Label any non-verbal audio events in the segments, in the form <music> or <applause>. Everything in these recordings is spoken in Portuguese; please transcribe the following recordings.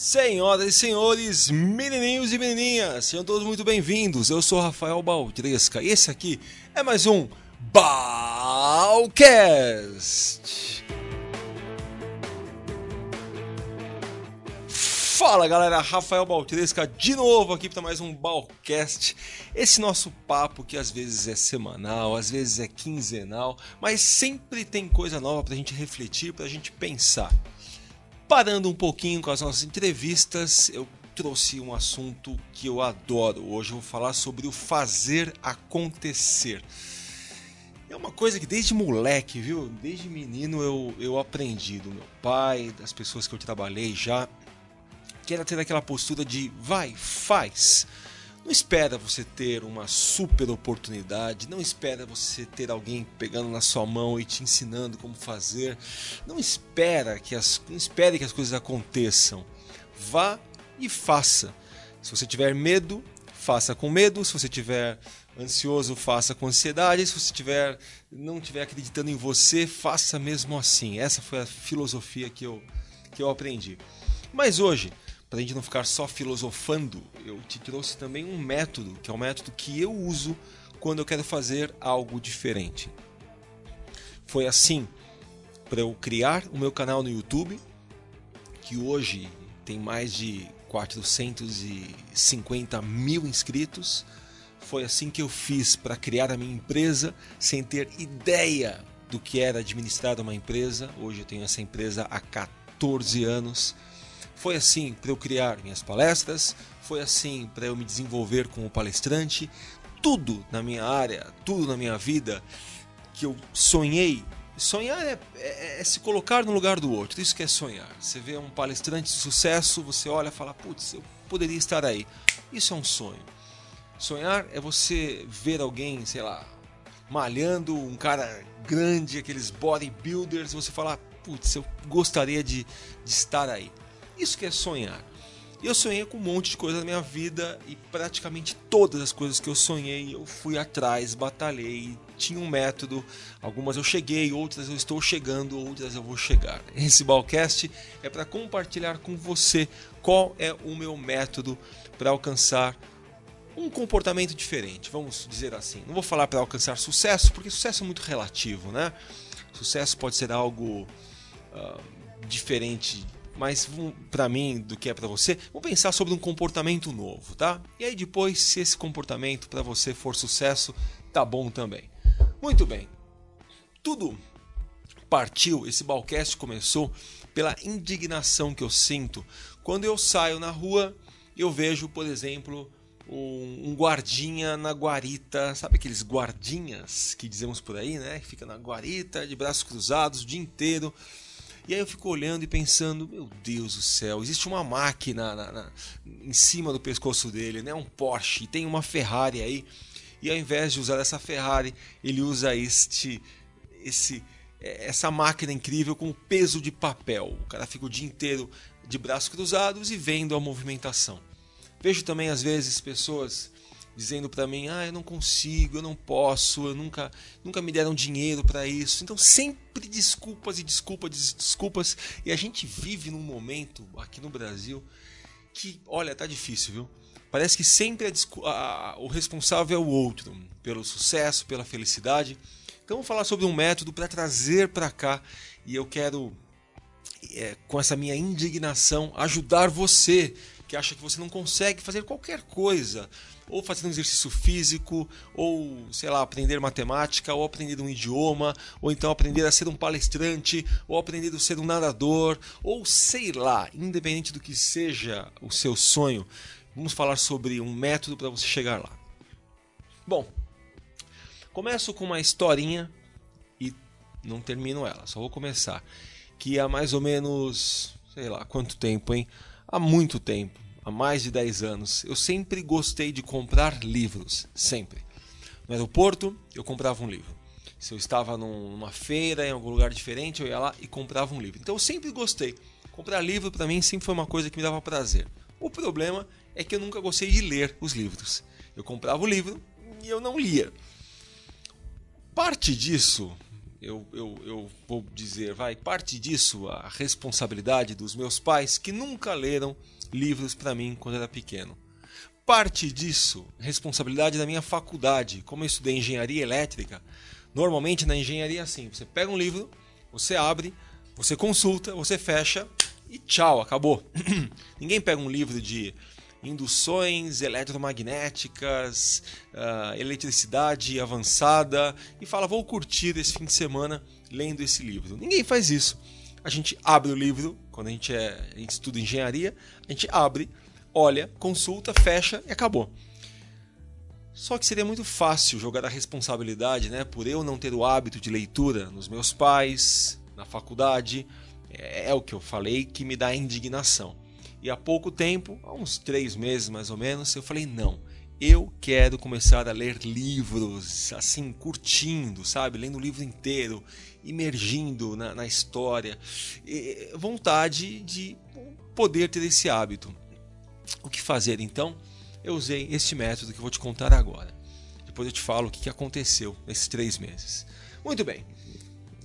Senhoras e senhores, menininhos e menininhas, sejam todos muito bem-vindos. Eu sou Rafael Baldresca e esse aqui é mais um Balcast. Fala galera, Rafael Baltresca de novo aqui para mais um Balcast. Esse nosso papo que às vezes é semanal, às vezes é quinzenal, mas sempre tem coisa nova para a gente refletir, para a gente pensar. Parando um pouquinho com as nossas entrevistas, eu trouxe um assunto que eu adoro. Hoje eu vou falar sobre o fazer acontecer. É uma coisa que desde moleque, viu? Desde menino eu, eu aprendi do meu pai, das pessoas que eu trabalhei já, que era ter aquela postura de vai, faz. Não espera você ter uma super oportunidade, não espera você ter alguém pegando na sua mão e te ensinando como fazer. Não espera que as não espere que as coisas aconteçam. Vá e faça. Se você tiver medo, faça com medo. Se você tiver ansioso, faça com ansiedade. Se você tiver não tiver acreditando em você, faça mesmo assim. Essa foi a filosofia que eu que eu aprendi. Mas hoje para a gente não ficar só filosofando, eu te trouxe também um método, que é o um método que eu uso quando eu quero fazer algo diferente. Foi assim para eu criar o meu canal no YouTube, que hoje tem mais de 450 mil inscritos. Foi assim que eu fiz para criar a minha empresa sem ter ideia do que era administrar uma empresa. Hoje eu tenho essa empresa há 14 anos foi assim para eu criar minhas palestras, foi assim para eu me desenvolver como palestrante. Tudo na minha área, tudo na minha vida que eu sonhei. Sonhar é, é, é, se colocar no lugar do outro, isso que é sonhar. Você vê um palestrante de sucesso, você olha e fala: putz, eu poderia estar aí. Isso é um sonho. Sonhar é você ver alguém, sei lá, malhando, um cara grande, aqueles bodybuilders, você falar: putz, eu gostaria de, de estar aí. Isso que é sonhar. Eu sonhei com um monte de coisa na minha vida e praticamente todas as coisas que eu sonhei eu fui atrás, batalhei, tinha um método. Algumas eu cheguei, outras eu estou chegando, outras eu vou chegar. Esse Balcast é para compartilhar com você qual é o meu método para alcançar um comportamento diferente, vamos dizer assim. Não vou falar para alcançar sucesso, porque sucesso é muito relativo, né? Sucesso pode ser algo uh, diferente mais para mim do que é para você, vamos pensar sobre um comportamento novo, tá? E aí depois, se esse comportamento para você for sucesso, tá bom também. Muito bem. Tudo partiu, esse balcast começou pela indignação que eu sinto quando eu saio na rua eu vejo, por exemplo, um, guardinha na guarita, sabe aqueles guardinhas que dizemos por aí, né? Que fica na guarita, de braços cruzados o dia inteiro e aí eu fico olhando e pensando, meu Deus do céu, existe uma máquina na, na, em cima do pescoço dele, né? Um Porsche, tem uma Ferrari aí. E ao invés de usar essa Ferrari, ele usa este, esse, é, essa máquina incrível com peso de papel. O cara fica o dia inteiro de braços cruzados e vendo a movimentação. Vejo também às vezes pessoas dizendo para mim: "Ah, eu não consigo, eu não posso, eu nunca nunca me deram dinheiro para isso". Então sempre desculpas e desculpas, desculpas, e a gente vive num momento aqui no Brasil que, olha, tá difícil, viu? Parece que sempre a, a, o responsável é o outro pelo sucesso, pela felicidade. Então vamos falar sobre um método para trazer para cá e eu quero é, com essa minha indignação ajudar você que acha que você não consegue fazer qualquer coisa ou fazer um exercício físico, ou sei lá, aprender matemática, ou aprender um idioma, ou então aprender a ser um palestrante, ou aprender a ser um nadador, ou sei lá, independente do que seja o seu sonho, vamos falar sobre um método para você chegar lá. Bom, começo com uma historinha e não termino ela, só vou começar. Que há mais ou menos, sei lá, quanto tempo, hein? Há muito tempo há mais de 10 anos, eu sempre gostei de comprar livros, sempre. No aeroporto, eu comprava um livro. Se eu estava numa feira, em algum lugar diferente, eu ia lá e comprava um livro. Então eu sempre gostei. Comprar livro para mim sempre foi uma coisa que me dava prazer. O problema é que eu nunca gostei de ler os livros. Eu comprava o livro e eu não lia. Parte disso eu, eu, eu vou dizer, vai, parte disso a responsabilidade dos meus pais que nunca leram livros para mim quando era pequeno. Parte disso, responsabilidade da minha faculdade. Como eu estudei engenharia elétrica, normalmente na engenharia é assim: você pega um livro, você abre, você consulta, você fecha e tchau, acabou. <clears throat> Ninguém pega um livro de induções eletromagnéticas, uh, eletricidade avançada e fala: vou curtir esse fim de semana lendo esse livro. Ninguém faz isso. A gente abre o livro, quando a gente, é, a gente estuda engenharia, a gente abre, olha, consulta, fecha e acabou. Só que seria muito fácil jogar a responsabilidade, né, por eu não ter o hábito de leitura nos meus pais, na faculdade. É, é o que eu falei que me dá indignação. E há pouco tempo, há uns três meses mais ou menos, eu falei: não, eu quero começar a ler livros, assim, curtindo, sabe? Lendo o livro inteiro, imergindo na, na história. E, vontade de poder ter esse hábito. O que fazer então? Eu usei este método que eu vou te contar agora. Depois eu te falo o que aconteceu nesses três meses. Muito bem.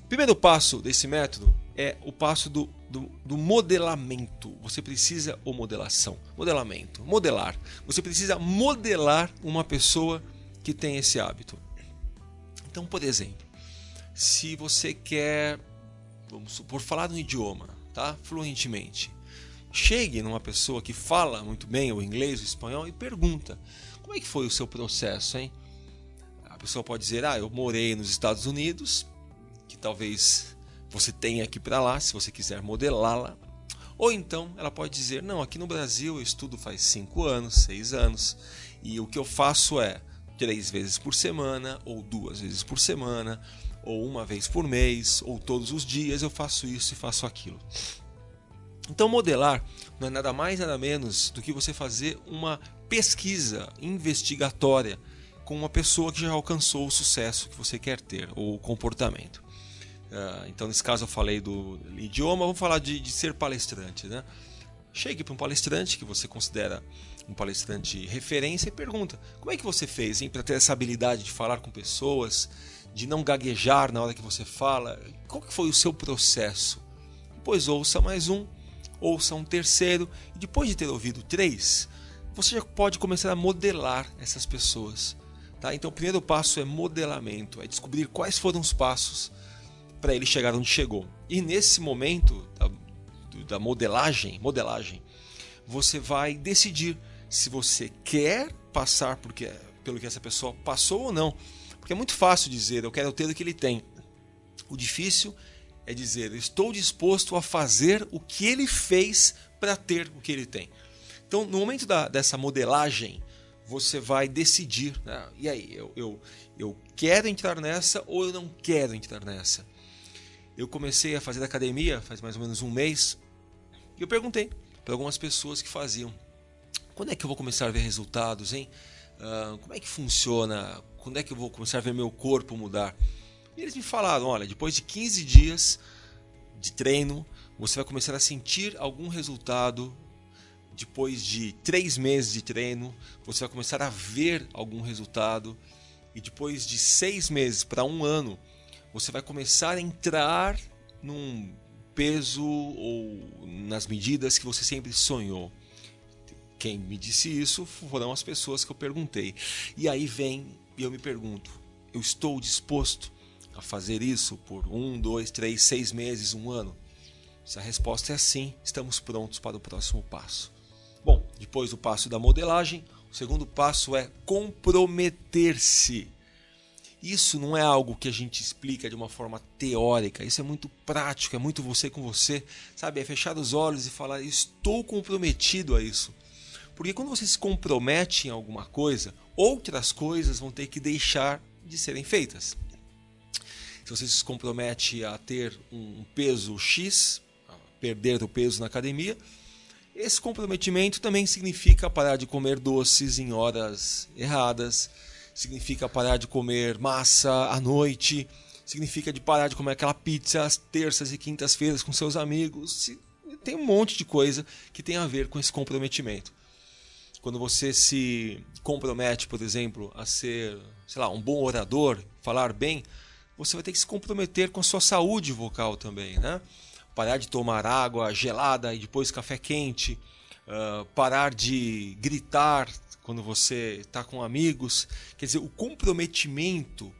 Primeiro passo desse método é o passo do, do, do, modelamento. Você precisa, ou modelação, modelamento, modelar. Você precisa modelar uma pessoa que tem esse hábito. Então, por exemplo, se você quer, vamos supor, falar um idioma, tá? Fluentemente. Chegue numa pessoa que fala muito bem o inglês, o espanhol e pergunta: como é que foi o seu processo, hein? A pessoa pode dizer: ah, eu morei nos Estados Unidos, que talvez você tenha aqui para lá, se você quiser modelá-la. Ou então ela pode dizer: Não, aqui no Brasil eu estudo faz 5 anos, 6 anos, e o que eu faço é três vezes por semana, ou duas vezes por semana, ou uma vez por mês, ou todos os dias eu faço isso e faço aquilo. Então, modelar não é nada mais nada menos do que você fazer uma pesquisa investigatória com uma pessoa que já alcançou o sucesso que você quer ter, ou o comportamento. Uh, então, nesse caso, eu falei do idioma, vamos falar de, de ser palestrante. Né? Chegue para um palestrante que você considera um palestrante referência e pergunta: como é que você fez para ter essa habilidade de falar com pessoas, de não gaguejar na hora que você fala? Qual que foi o seu processo? Depois ouça mais um, ouça um terceiro, e depois de ter ouvido três, você já pode começar a modelar essas pessoas. Tá? Então, o primeiro passo é modelamento, é descobrir quais foram os passos para ele chegar onde chegou. E nesse momento da, da modelagem, modelagem, você vai decidir se você quer passar porque, pelo que essa pessoa passou ou não. Porque é muito fácil dizer, eu quero ter o que ele tem. O difícil é dizer, estou disposto a fazer o que ele fez para ter o que ele tem. Então, no momento da, dessa modelagem, você vai decidir, né? e aí, eu, eu, eu quero entrar nessa ou eu não quero entrar nessa? Eu comecei a fazer academia faz mais ou menos um mês e eu perguntei para algumas pessoas que faziam: quando é que eu vou começar a ver resultados, hein? Uh, como é que funciona? Quando é que eu vou começar a ver meu corpo mudar? E eles me falaram: olha, depois de 15 dias de treino, você vai começar a sentir algum resultado. Depois de três meses de treino, você vai começar a ver algum resultado. E depois de seis meses para um ano, você vai começar a entrar num peso ou nas medidas que você sempre sonhou. Quem me disse isso foram as pessoas que eu perguntei. E aí vem e eu me pergunto: eu estou disposto a fazer isso por um, dois, três, seis meses, um ano? Se a resposta é sim, estamos prontos para o próximo passo. Bom, depois do passo da modelagem, o segundo passo é comprometer-se isso não é algo que a gente explica de uma forma teórica, isso é muito prático, é muito você com você, sabe? É fechar os olhos e falar: estou comprometido a isso. Porque quando você se compromete em alguma coisa, outras coisas vão ter que deixar de serem feitas. Se você se compromete a ter um peso X, a perder o peso na academia, esse comprometimento também significa parar de comer doces em horas erradas significa parar de comer massa à noite, significa de parar de comer aquela pizza às terças e quintas-feiras com seus amigos. Tem um monte de coisa que tem a ver com esse comprometimento. Quando você se compromete, por exemplo, a ser, sei lá, um bom orador, falar bem, você vai ter que se comprometer com a sua saúde vocal também, né? Parar de tomar água gelada e depois café quente, uh, parar de gritar quando você está com amigos. Quer dizer, o comprometimento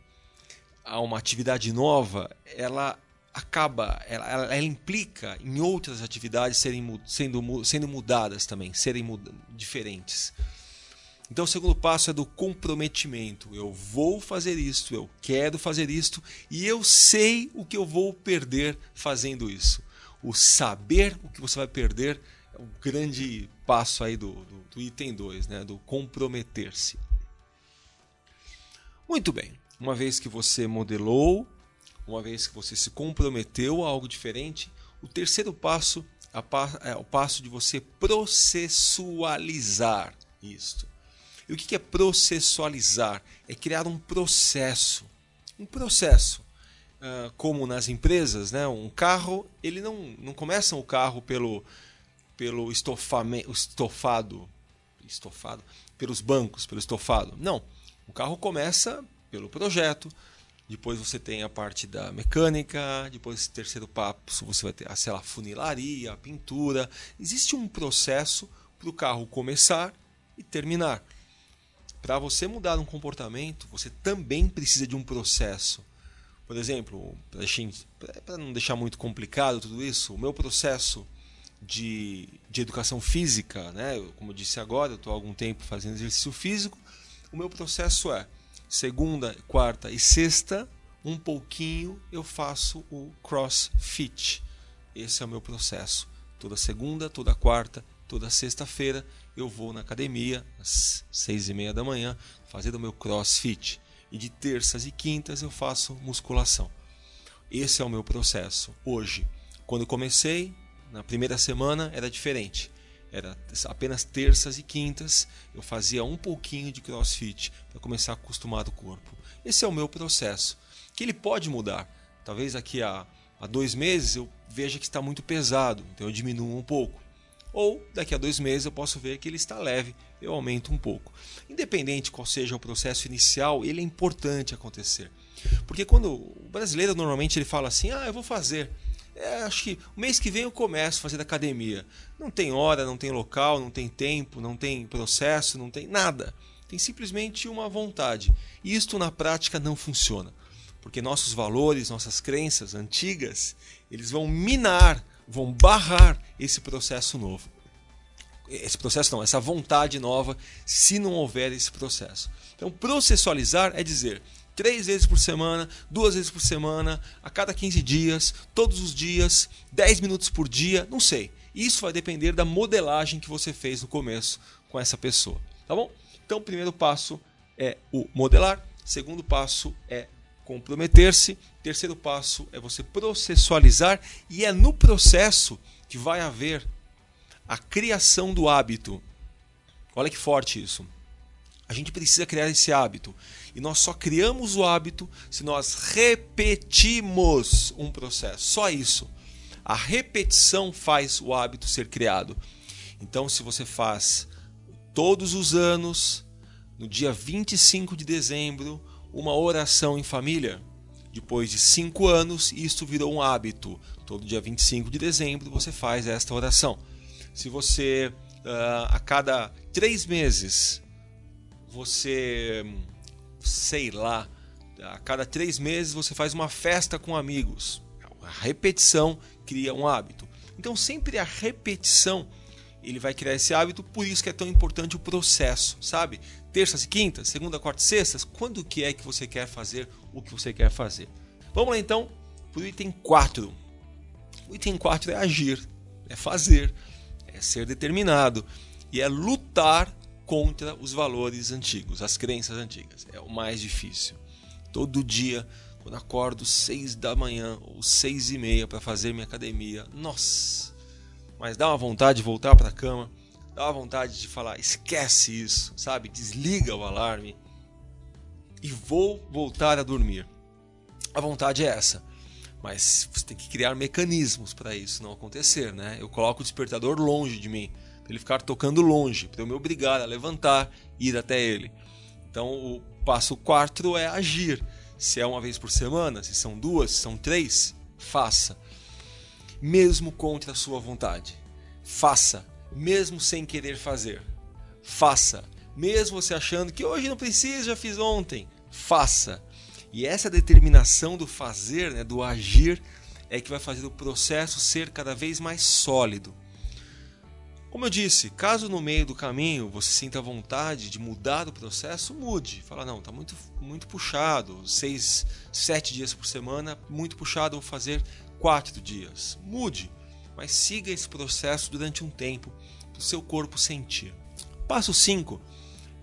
a uma atividade nova, ela acaba, ela, ela, ela, implica em outras atividades serem sendo, sendo mudadas também, serem mud diferentes. Então o segundo passo é do comprometimento. Eu vou fazer isto, eu quero fazer isto e eu sei o que eu vou perder fazendo isso. O saber o que você vai perder é o grande passo aí do, do, do item 2, né? do comprometer-se. Muito bem, uma vez que você modelou, uma vez que você se comprometeu a algo diferente, o terceiro passo é o passo de você processualizar isto. E o que é processualizar? É criar um processo. Um processo. Uh, como nas empresas, né? um carro, ele não, não começa o carro pelo, pelo estofamento, estofado, estofado, pelos bancos, pelo estofado. Não. O carro começa pelo projeto, depois você tem a parte da mecânica, depois terceiro passo você vai ter a, sei lá, funilaria, a pintura. Existe um processo para o carro começar e terminar. Para você mudar um comportamento, você também precisa de um processo. Por exemplo, para não deixar muito complicado tudo isso, o meu processo de, de educação física, né? como eu disse agora, eu estou há algum tempo fazendo exercício físico, o meu processo é segunda, quarta e sexta, um pouquinho eu faço o crossfit. Esse é o meu processo. Toda segunda, toda quarta, toda sexta-feira eu vou na academia às seis e meia da manhã fazer o meu crossfit e de terças e quintas eu faço musculação. Esse é o meu processo hoje. Quando comecei, na primeira semana era diferente. Era apenas terças e quintas eu fazia um pouquinho de crossfit para começar a acostumar o corpo. Esse é o meu processo, que ele pode mudar. Talvez daqui a, a dois meses eu veja que está muito pesado, então eu diminuo um pouco. Ou daqui a dois meses eu posso ver que ele está leve, eu aumento um pouco. Independente qual seja o processo inicial, ele é importante acontecer. Porque quando o brasileiro normalmente ele fala assim, ah, eu vou fazer. É, acho que o mês que vem eu começo a fazer academia. Não tem hora, não tem local, não tem tempo, não tem processo, não tem nada. Tem simplesmente uma vontade. E isto na prática não funciona. Porque nossos valores, nossas crenças antigas, eles vão minar vão barrar esse processo novo. Esse processo não, essa vontade nova, se não houver esse processo. Então, processualizar é dizer três vezes por semana, duas vezes por semana, a cada 15 dias, todos os dias, 10 minutos por dia, não sei. Isso vai depender da modelagem que você fez no começo com essa pessoa, tá bom? Então, o primeiro passo é o modelar, segundo passo é comprometer-se. Terceiro passo é você processualizar e é no processo que vai haver a criação do hábito. Olha que forte isso. A gente precisa criar esse hábito. E nós só criamos o hábito se nós repetimos um processo. Só isso. A repetição faz o hábito ser criado. Então, se você faz todos os anos, no dia 25 de dezembro, uma oração em família. Depois de cinco anos, isto virou um hábito. Todo dia 25 de dezembro você faz esta oração. Se você, uh, a cada três meses, você, sei lá, a cada três meses você faz uma festa com amigos. A repetição cria um hábito. Então, sempre a repetição ele vai criar esse hábito, por isso que é tão importante o processo, sabe? Terças e quintas, segunda, quarta e sextas, quando que é que você quer fazer o que você quer fazer? Vamos lá então para o item 4. O item 4 é agir, é fazer, é ser determinado e é lutar contra os valores antigos, as crenças antigas. É o mais difícil. Todo dia, quando acordo seis da manhã ou seis e meia para fazer minha academia, nossa, mas dá uma vontade de voltar para a cama, dá uma vontade de falar, esquece isso, sabe? Desliga o alarme e vou voltar a dormir. A vontade é essa. Mas você tem que criar mecanismos para isso não acontecer, né? Eu coloco o despertador longe de mim, para ele ficar tocando longe, para eu me obrigar a levantar e ir até ele. Então, o passo 4 é agir. Se é uma vez por semana, se são duas, se são três, faça. Mesmo contra a sua vontade. Faça, mesmo sem querer fazer. Faça, mesmo você achando que hoje não precisa, já fiz ontem. Faça. E essa determinação do fazer, né, do agir, é que vai fazer o processo ser cada vez mais sólido. Como eu disse, caso no meio do caminho você sinta vontade de mudar o processo, mude. Fala, não, está muito, muito puxado, seis, sete dias por semana, muito puxado, vou fazer quatro dias. Mude, mas siga esse processo durante um tempo para o seu corpo sentir. Passo 5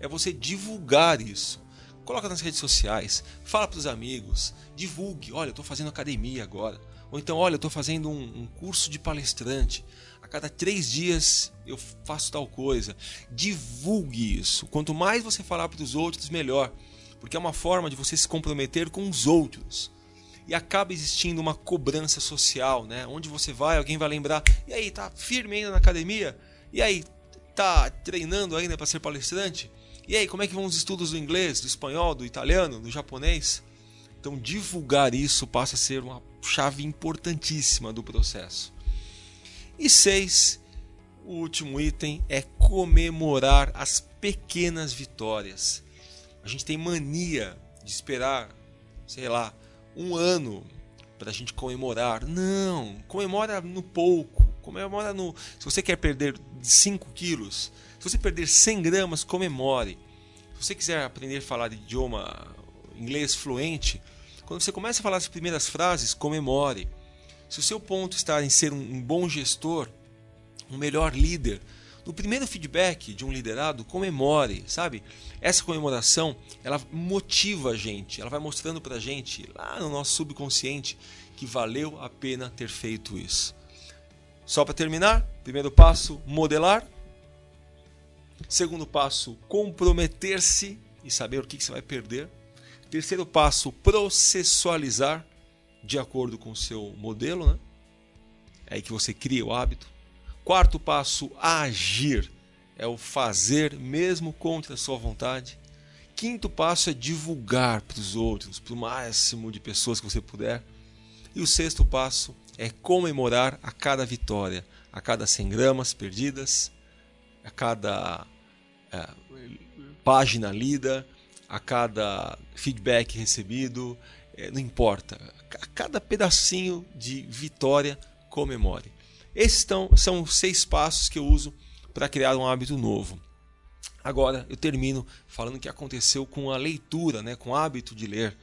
é você divulgar isso. Coloca nas redes sociais, fala para os amigos, divulgue. Olha, eu estou fazendo academia agora. Ou então, olha, eu estou fazendo um, um curso de palestrante cada três dias eu faço tal coisa. Divulgue isso. Quanto mais você falar para os outros, melhor. Porque é uma forma de você se comprometer com os outros. E acaba existindo uma cobrança social, né? Onde você vai, alguém vai lembrar. E aí, tá firme ainda na academia? E aí, tá treinando ainda para ser palestrante? E aí, como é que vão os estudos do inglês, do espanhol, do italiano, do japonês? Então, divulgar isso passa a ser uma chave importantíssima do processo. E seis, o último item é comemorar as pequenas vitórias. A gente tem mania de esperar, sei lá, um ano para a gente comemorar. Não, comemora no pouco. Comemora no. Se você quer perder 5 quilos, se você perder 100 gramas, comemore. Se você quiser aprender a falar idioma inglês fluente, quando você começa a falar as primeiras frases, comemore. Se o seu ponto está em ser um bom gestor, um melhor líder, no primeiro feedback de um liderado, comemore, sabe? Essa comemoração, ela motiva a gente, ela vai mostrando para a gente, lá no nosso subconsciente, que valeu a pena ter feito isso. Só para terminar, primeiro passo, modelar. Segundo passo, comprometer-se e saber o que você vai perder. Terceiro passo, processualizar de acordo com o seu modelo, né? É aí que você cria o hábito. Quarto passo, agir. É o fazer mesmo contra a sua vontade. Quinto passo é divulgar para os outros, para o máximo de pessoas que você puder. E o sexto passo é comemorar a cada vitória, a cada 100 gramas perdidas, a cada é, página lida, a cada feedback recebido, não importa. A cada pedacinho de vitória, comemore. Esses são os seis passos que eu uso para criar um hábito novo. Agora eu termino falando o que aconteceu com a leitura, né, com o hábito de ler.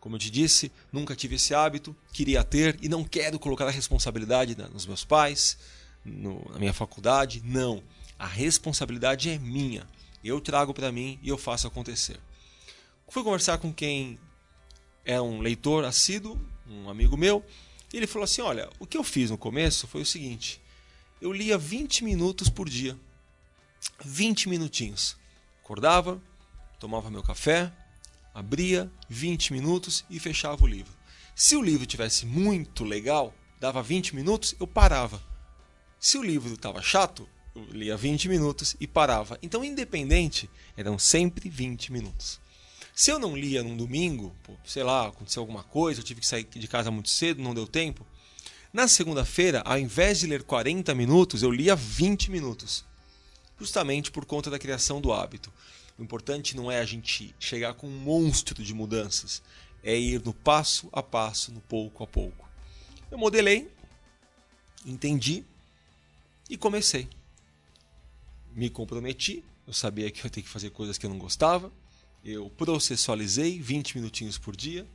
Como eu te disse, nunca tive esse hábito, queria ter e não quero colocar a responsabilidade nos meus pais, no, na minha faculdade. Não. A responsabilidade é minha. Eu trago para mim e eu faço acontecer. Fui conversar com quem é um leitor assíduo, um amigo meu, e ele falou assim: Olha, o que eu fiz no começo foi o seguinte: eu lia 20 minutos por dia. 20 minutinhos. Acordava, tomava meu café, abria 20 minutos e fechava o livro. Se o livro tivesse muito legal, dava 20 minutos, eu parava. Se o livro estava chato, eu lia 20 minutos e parava. Então, independente, eram sempre 20 minutos. Se eu não lia num domingo, pô, sei lá, aconteceu alguma coisa, eu tive que sair de casa muito cedo, não deu tempo. Na segunda-feira, ao invés de ler 40 minutos, eu lia 20 minutos. Justamente por conta da criação do hábito. O importante não é a gente chegar com um monstro de mudanças, é ir no passo a passo, no pouco a pouco. Eu modelei, entendi e comecei. Me comprometi, eu sabia que eu ia ter que fazer coisas que eu não gostava, eu processualizei 20 minutinhos por dia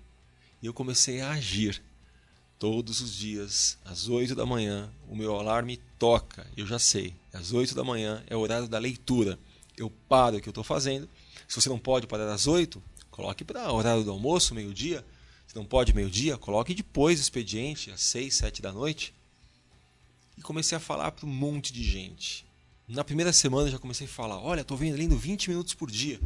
e eu comecei a agir. Todos os dias, às 8 da manhã, o meu alarme toca. Eu já sei, às 8 da manhã é o horário da leitura. Eu paro o que eu estou fazendo. Se você não pode parar às 8, coloque para o horário do almoço, meio-dia. Se não pode meio-dia, coloque depois do expediente, às 6, 7 da noite. E comecei a falar para um monte de gente. Na primeira semana já comecei a falar: olha, estou lendo 20 minutos por dia.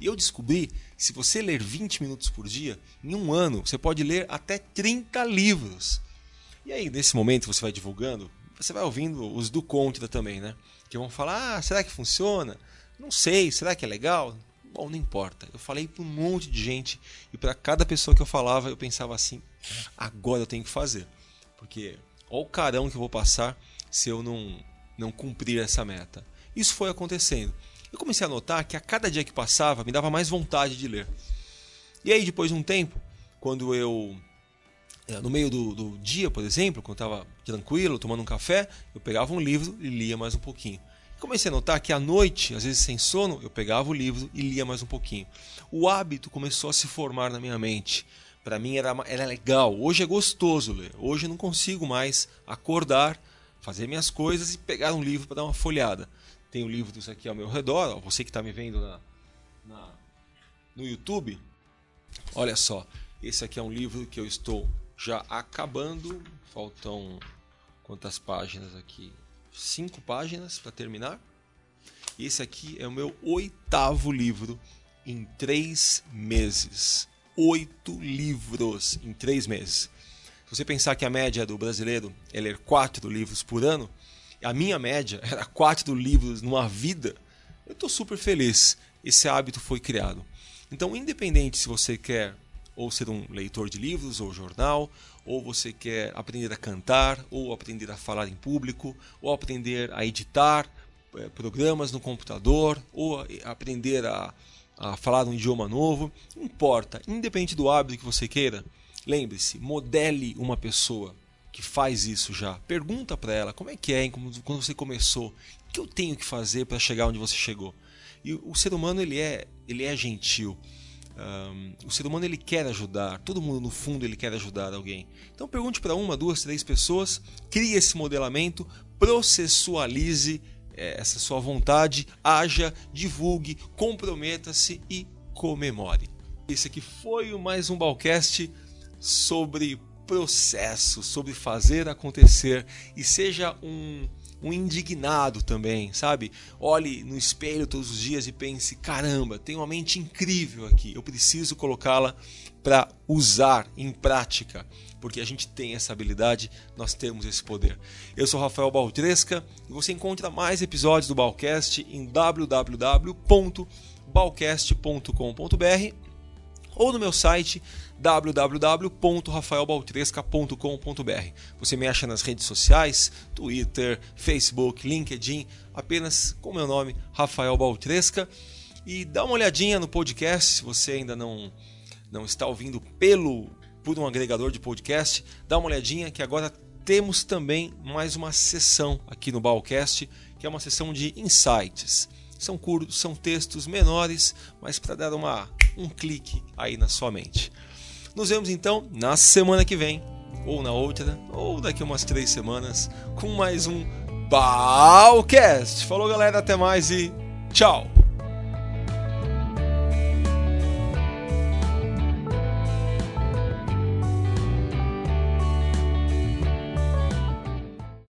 E eu descobri que se você ler 20 minutos por dia, em um ano você pode ler até 30 livros. E aí, nesse momento você vai divulgando, você vai ouvindo os do contra também, né? Que vão falar: ah, será que funciona? Não sei, será que é legal? Bom, não importa. Eu falei para um monte de gente e para cada pessoa que eu falava, eu pensava assim: agora eu tenho que fazer. Porque olha o carão que eu vou passar se eu não, não cumprir essa meta. Isso foi acontecendo. Eu comecei a notar que a cada dia que passava me dava mais vontade de ler. E aí, depois de um tempo, quando eu. Eh, no meio do, do dia, por exemplo, quando eu estava tranquilo, tomando um café, eu pegava um livro e lia mais um pouquinho. Comecei a notar que à noite, às vezes sem sono, eu pegava o livro e lia mais um pouquinho. O hábito começou a se formar na minha mente. Para mim era, era legal. Hoje é gostoso ler. Hoje eu não consigo mais acordar, fazer minhas coisas e pegar um livro para dar uma folhada. Tenho livros aqui ao meu redor. Ó, você que está me vendo na, na, no YouTube, olha só. Esse aqui é um livro que eu estou já acabando. Faltam quantas páginas aqui? cinco páginas para terminar. Esse aqui é o meu oitavo livro em três meses. Oito livros em três meses. Se você pensar que a média do brasileiro é ler quatro livros por ano, a minha média <laughs> era quatro livros numa vida, eu estou super feliz. Esse hábito foi criado. Então, independente se você quer ou ser um leitor de livros ou jornal, ou você quer aprender a cantar, ou aprender a falar em público, ou aprender a editar é, programas no computador, ou aprender a, a falar um idioma novo, não importa, independente do hábito que você queira, lembre-se, modele uma pessoa que faz isso já. Pergunta para ela como é que é quando você começou, o que eu tenho que fazer para chegar onde você chegou. E o ser humano ele é, ele é gentil. Um, o ser humano ele quer ajudar, todo mundo no fundo ele quer ajudar alguém. Então pergunte para uma, duas, três pessoas, crie esse modelamento, processualize é, essa sua vontade, haja, divulgue, comprometa-se e comemore. Esse aqui foi mais um Balcast sobre processo, sobre fazer acontecer e seja um um indignado também, sabe? Olhe no espelho todos os dias e pense: caramba, tem uma mente incrível aqui, eu preciso colocá-la para usar em prática, porque a gente tem essa habilidade, nós temos esse poder. Eu sou Rafael Baltresca e você encontra mais episódios do Balcast em www.balcast.com.br ou no meu site www.rafaelbaltresca.com.br. Você me acha nas redes sociais, Twitter, Facebook, LinkedIn, apenas com meu nome, Rafael Baltresca. E dá uma olhadinha no podcast, se você ainda não, não está ouvindo pelo por um agregador de podcast, dá uma olhadinha que agora temos também mais uma sessão aqui no Balcast, que é uma sessão de insights. São curtos, são textos menores, mas para dar uma, um clique aí na sua mente. Nos vemos então na semana que vem, ou na outra, ou daqui umas três semanas, com mais um Balcast. Falou galera, até mais e tchau!